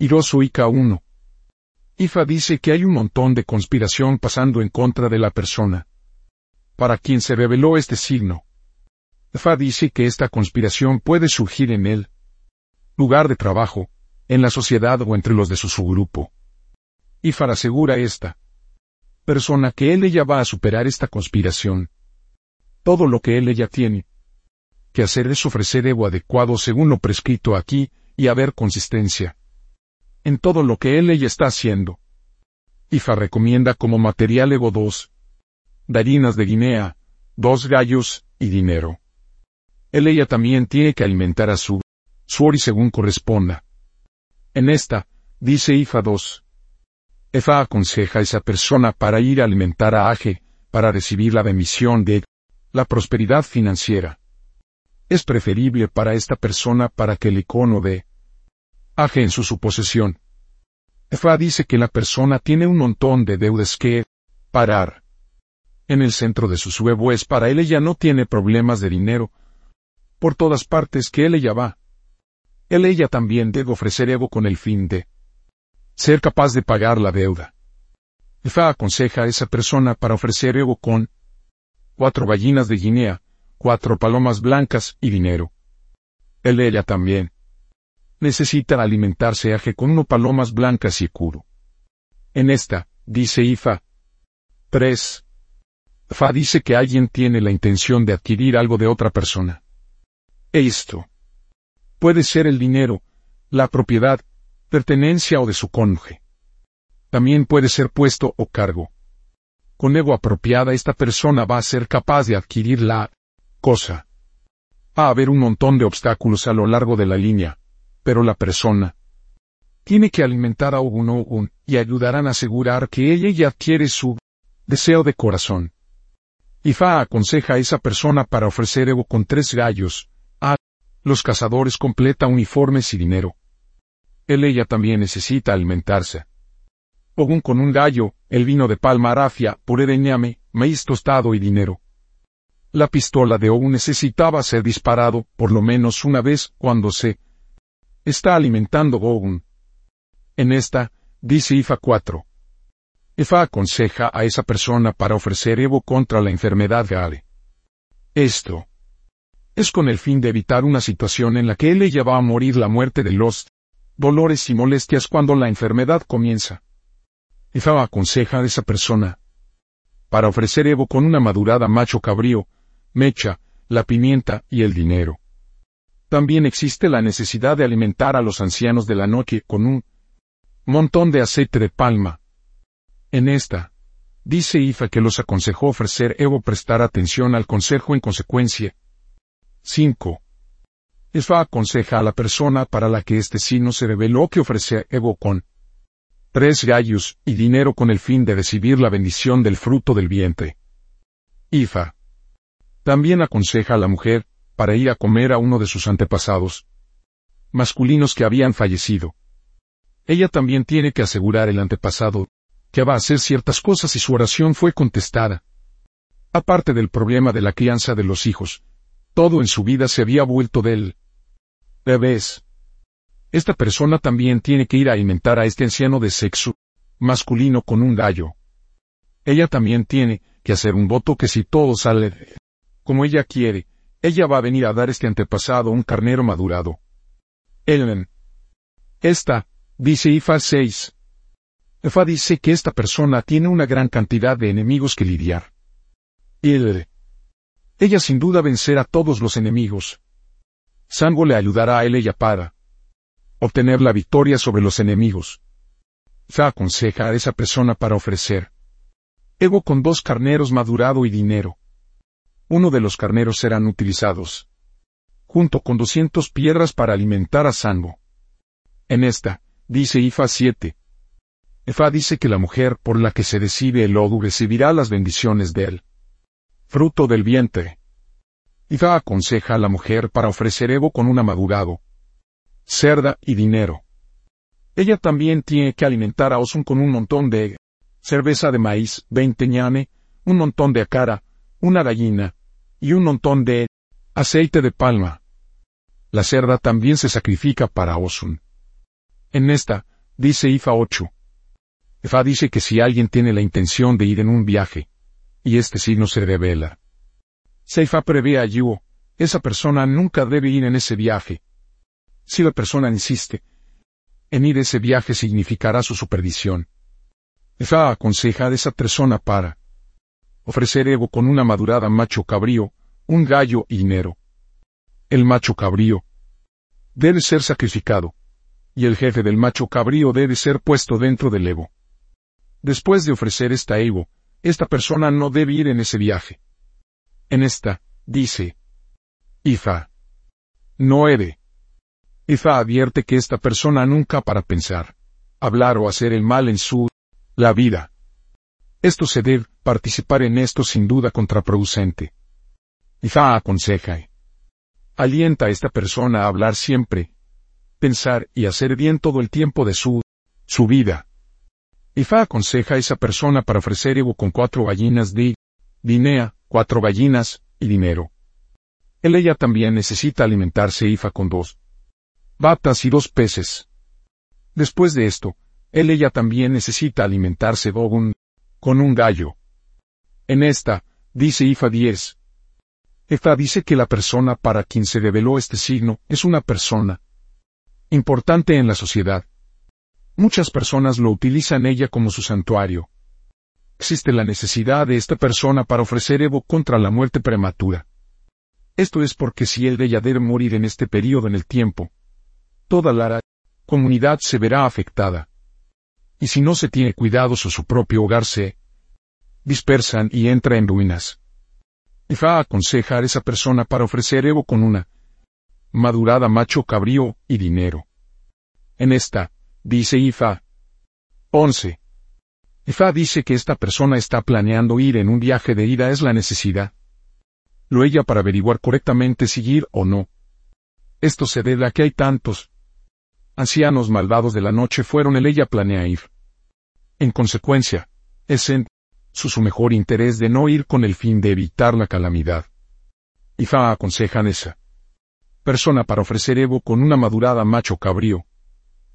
Hirosu Ika 1. Ifa dice que hay un montón de conspiración pasando en contra de la persona. Para quien se reveló este signo. Fa dice que esta conspiración puede surgir en él. Lugar de trabajo, en la sociedad o entre los de su subgrupo. Ifar asegura esta persona que él ella va a superar esta conspiración. Todo lo que él ella tiene que hacer es ofrecer ego adecuado según lo prescrito aquí, y haber consistencia en todo lo que él ella está haciendo. Ifa recomienda como material ego dos darinas de Guinea, dos gallos y dinero. Él ella también tiene que alimentar a su suori según corresponda. En esta, dice Ifa 2. Efa aconseja a esa persona para ir a alimentar a Aje, para recibir la bendición de la prosperidad financiera. Es preferible para esta persona para que el icono de Aje en su suposición. Efa dice que la persona tiene un montón de deudas que parar. En el centro de su huevo es para él ella no tiene problemas de dinero, por todas partes que él ella va. Él ella también debe ofrecer ego con el fin de ser capaz de pagar la deuda. Efa aconseja a esa persona para ofrecer ego con cuatro gallinas de Guinea, cuatro palomas blancas y dinero. Él ella también necesita alimentarse aje con uno palomas blancas y curo. En esta, dice Ifa. 3. Fa dice que alguien tiene la intención de adquirir algo de otra persona. Esto puede ser el dinero, la propiedad, pertenencia o de su cónyuge. También puede ser puesto o cargo. Con ego apropiada esta persona va a ser capaz de adquirir la cosa. Va a haber un montón de obstáculos a lo largo de la línea, pero la persona tiene que alimentar a Ogun Ogun y ayudarán a asegurar que ella ya adquiere su deseo de corazón. Ifa aconseja a esa persona para ofrecer ego con tres gallos, los cazadores completa uniformes y dinero. Él ella también necesita alimentarse. Ogun con un gallo, el vino de palma arafia, puré de ñame, maíz tostado y dinero. La pistola de Ogun necesitaba ser disparado por lo menos una vez cuando se está alimentando Ogun. En esta, dice Ifa 4. Ifa aconseja a esa persona para ofrecer Evo contra la enfermedad grave. Esto, es con el fin de evitar una situación en la que él ella va a morir la muerte de los dolores y molestias cuando la enfermedad comienza. Ifa aconseja a esa persona para ofrecer Evo con una madurada macho cabrío, mecha, la pimienta y el dinero. También existe la necesidad de alimentar a los ancianos de la noche con un montón de aceite de palma. En esta, dice Ifa que los aconsejó ofrecer Evo prestar atención al consejo en consecuencia, 5. Esfa aconseja a la persona para la que este signo se reveló que ofrece Evo con tres gallos y dinero con el fin de recibir la bendición del fruto del vientre. Ifa. También aconseja a la mujer, para ir a comer a uno de sus antepasados masculinos que habían fallecido. Ella también tiene que asegurar el antepasado, que va a hacer ciertas cosas y su oración fue contestada. Aparte del problema de la crianza de los hijos, todo en su vida se había vuelto del revés. Esta persona también tiene que ir a alimentar a este anciano de sexo masculino con un gallo. Ella también tiene que hacer un voto que si todo sale como ella quiere, ella va a venir a dar este antepasado un carnero madurado. Ellen. Esta, dice Ifa 6. Ifa dice que esta persona tiene una gran cantidad de enemigos que lidiar. El ella sin duda vencerá a todos los enemigos. Sango le ayudará a él ella para obtener la victoria sobre los enemigos. Fa aconseja a esa persona para ofrecer. Ego con dos carneros madurado y dinero. Uno de los carneros serán utilizados. Junto con doscientos piedras para alimentar a Sango. En esta, dice Ifa 7. Efa dice que la mujer por la que se decide el Odu recibirá las bendiciones de él fruto del vientre. Ifa aconseja a la mujer para ofrecer Evo con un amadurado, cerda y dinero. Ella también tiene que alimentar a Osun con un montón de cerveza de maíz, veinte ñame, un montón de acara, una gallina, y un montón de aceite de palma. La cerda también se sacrifica para Osun. En esta, dice Ifa 8. Ifa dice que si alguien tiene la intención de ir en un viaje, y este signo se revela. Seifa prevé a Yuo, esa persona nunca debe ir en ese viaje. Si la persona insiste, en ir ese viaje significará su superdición. Ifa aconseja a esa persona para ofrecer ego con una madurada macho cabrío, un gallo y dinero. El macho cabrío debe ser sacrificado, y el jefe del macho cabrío debe ser puesto dentro del ego. Después de ofrecer esta ego, esta persona no debe ir en ese viaje. En esta, dice, Ifa. No he Ifa advierte que esta persona nunca para pensar, hablar o hacer el mal en su, la vida. Esto se debe, participar en esto sin duda contraproducente. Ifa aconseja. Alienta a esta persona a hablar siempre, pensar y hacer bien todo el tiempo de su, su vida. Ifa aconseja a esa persona para ofrecer ego con cuatro gallinas de dinea, cuatro gallinas y dinero. Él ella también necesita alimentarse Ifa con dos batas y dos peces. Después de esto, él ella también necesita alimentarse Dogun con un gallo. En esta, dice Ifa 10. Ifa dice que la persona para quien se reveló este signo es una persona importante en la sociedad. Muchas personas lo utilizan ella como su santuario. Existe la necesidad de esta persona para ofrecer Evo contra la muerte prematura. Esto es porque si él de debe morir en este periodo en el tiempo, toda la comunidad se verá afectada. Y si no se tiene cuidados o su propio hogar se dispersan y entra en ruinas. Ifa aconsejar a esa persona para ofrecer Evo con una madurada macho cabrío y dinero. En esta, dice Ifa. 11. Ifa dice que esta persona está planeando ir en un viaje de ida es la necesidad. Lo ella para averiguar correctamente si ir o no. Esto se debe a que hay tantos ancianos malvados de la noche fueron el ella planea ir. En consecuencia, es en su, su mejor interés de no ir con el fin de evitar la calamidad. Ifa aconsejan esa persona para ofrecer Evo con una madurada macho cabrío,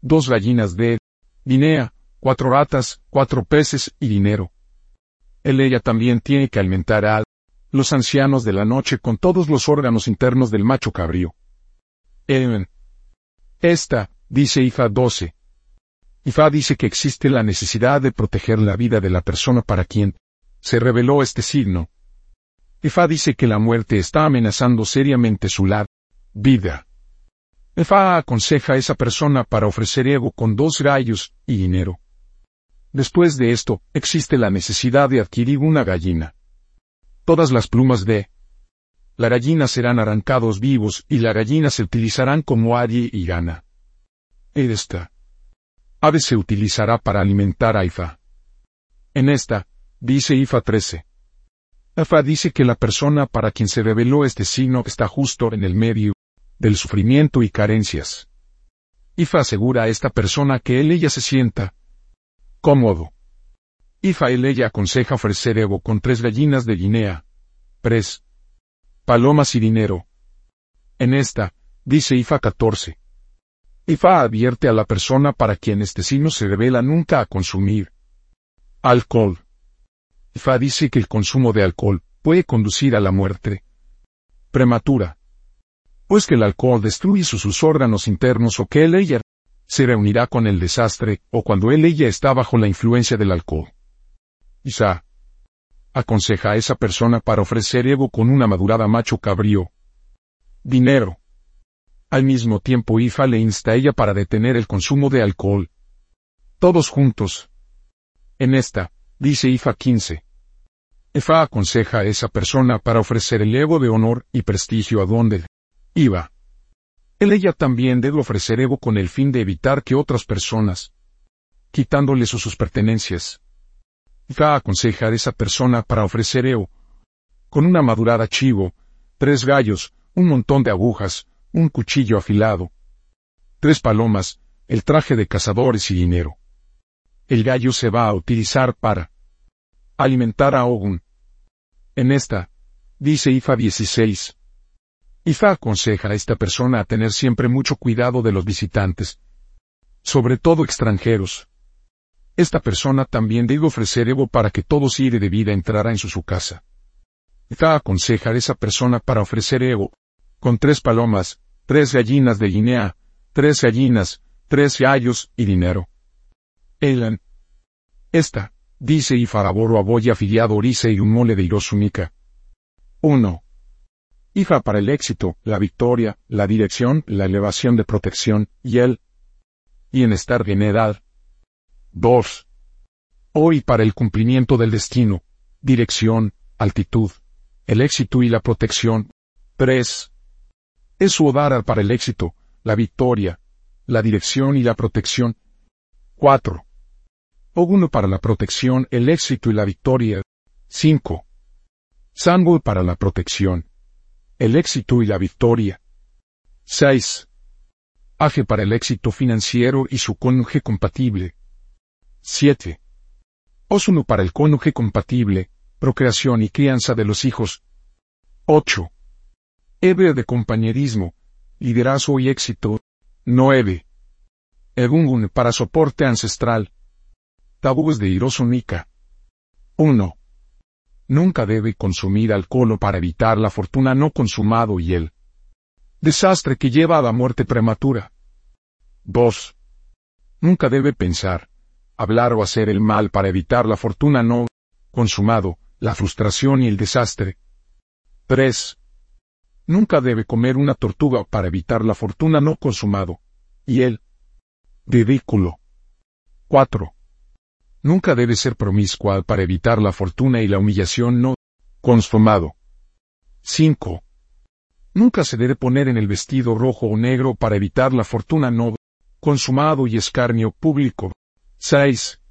dos gallinas de Guinea, cuatro ratas, cuatro peces y dinero. Él ella también tiene que alimentar a los ancianos de la noche con todos los órganos internos del macho cabrío. Esta, dice Ifa 12. Ifa dice que existe la necesidad de proteger la vida de la persona para quien se reveló este signo. Ifa dice que la muerte está amenazando seriamente su la vida. Efa aconseja a esa persona para ofrecer ego con dos rayos y dinero. Después de esto, existe la necesidad de adquirir una gallina. Todas las plumas de la gallina serán arrancados vivos y la gallina se utilizarán como ari y gana. Esta ave se utilizará para alimentar a Ifa. En esta, dice Ifa 13. Ifa dice que la persona para quien se reveló este signo está justo en el medio del sufrimiento y carencias. Ifa asegura a esta persona que él ella se sienta cómodo. Ifa él ella aconseja ofrecer Evo con tres gallinas de Guinea, pres, palomas y dinero. En esta, dice Ifa 14. Ifa advierte a la persona para quien este signo se revela nunca a consumir alcohol. Ifa dice que el consumo de alcohol puede conducir a la muerte prematura pues que el alcohol destruye sus, órganos internos o que él ella se reunirá con el desastre, o cuando él ella está bajo la influencia del alcohol. Isa aconseja a esa persona para ofrecer Evo con una madurada macho cabrío. Dinero. Al mismo tiempo Ifa le insta a ella para detener el consumo de alcohol. Todos juntos. En esta, dice Ifa 15. Ifa aconseja a esa persona para ofrecer el ego de honor y prestigio a donde Iba. Él ella también debe ofrecer Evo con el fin de evitar que otras personas, quitándole sus, pertenencias, va a aconsejar a esa persona para ofrecer Evo, con una madurada chivo, tres gallos, un montón de agujas, un cuchillo afilado, tres palomas, el traje de cazadores y dinero. El gallo se va a utilizar para alimentar a Ogun. En esta, dice Ifa 16, Ifa aconseja a esta persona a tener siempre mucho cuidado de los visitantes. sobre todo extranjeros. Esta persona también debe ofrecer ego para que todo sire de vida entrara en su, su casa. Da aconsejar esa persona para ofrecer ego, con tres palomas, tres gallinas de Guinea, tres gallinas, tres gallos y dinero. Elan. Esta, dice y faraboro aboya afiliado orice y un mole de irosunica. 1. IFA para el éxito, la victoria, la dirección, la elevación de protección, y el bienestar en edad. 2. Hoy para el cumplimiento del destino, dirección, altitud, el éxito y la protección. 3. Es su para el éxito, la victoria, la dirección y la protección. 4. Oguno para la protección, el éxito y la victoria. 5. Sango para la protección, el éxito y la victoria. 6. Aje para el éxito financiero y su cónyuge compatible. 7. Osuno para el cónyuge compatible, procreación y crianza de los hijos. 8. Eve de compañerismo, liderazgo y éxito. 9. Egungun para soporte ancestral. Tabúes de Hirosunika. 1. Nunca debe consumir alcohol para evitar la fortuna no consumado y el desastre que lleva a la muerte prematura. 2. Nunca debe pensar, hablar o hacer el mal para evitar la fortuna no consumado, la frustración y el desastre. 3. Nunca debe comer una tortuga para evitar la fortuna no consumado. Y el ridículo. 4. Nunca debe ser promiscua para evitar la fortuna y la humillación no consumado. 5. Nunca se debe poner en el vestido rojo o negro para evitar la fortuna no consumado y escarnio público. 6.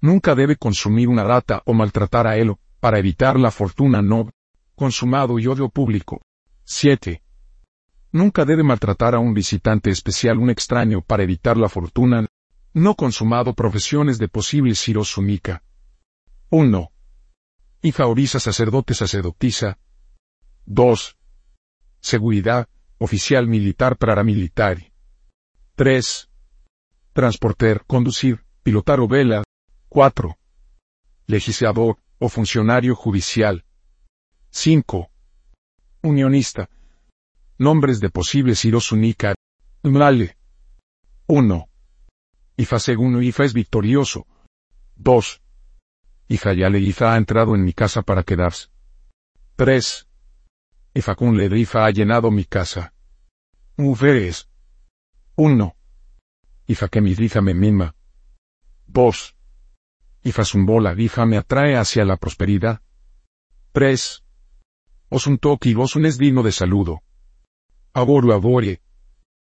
Nunca debe consumir una rata o maltratar a él para evitar la fortuna no consumado y odio público. 7. Nunca debe maltratar a un visitante especial, un extraño, para evitar la fortuna. No consumado profesiones de posible sirosumika. 1. Hija orisa sacerdote sacerdotisa. 2. Seguridad, oficial militar paramilitar. 3. Transporter, conducir, pilotar o vela. 4. Legislador, o funcionario judicial. 5. Unionista. Nombres de posibles Hirosunika. Male. 1. Ifa segundo Ifa es victorioso. 2. Ifa le Ifa ha entrado en mi casa para quedarse. 3. Ifa kun le Ifa ha llenado mi casa. Mujeres. 1. Ifa que mi Ifa me mima. 2. Ifa bola Ifa me atrae hacia la prosperidad. 3. Osun toki osun es digno de saludo. Aboru abore,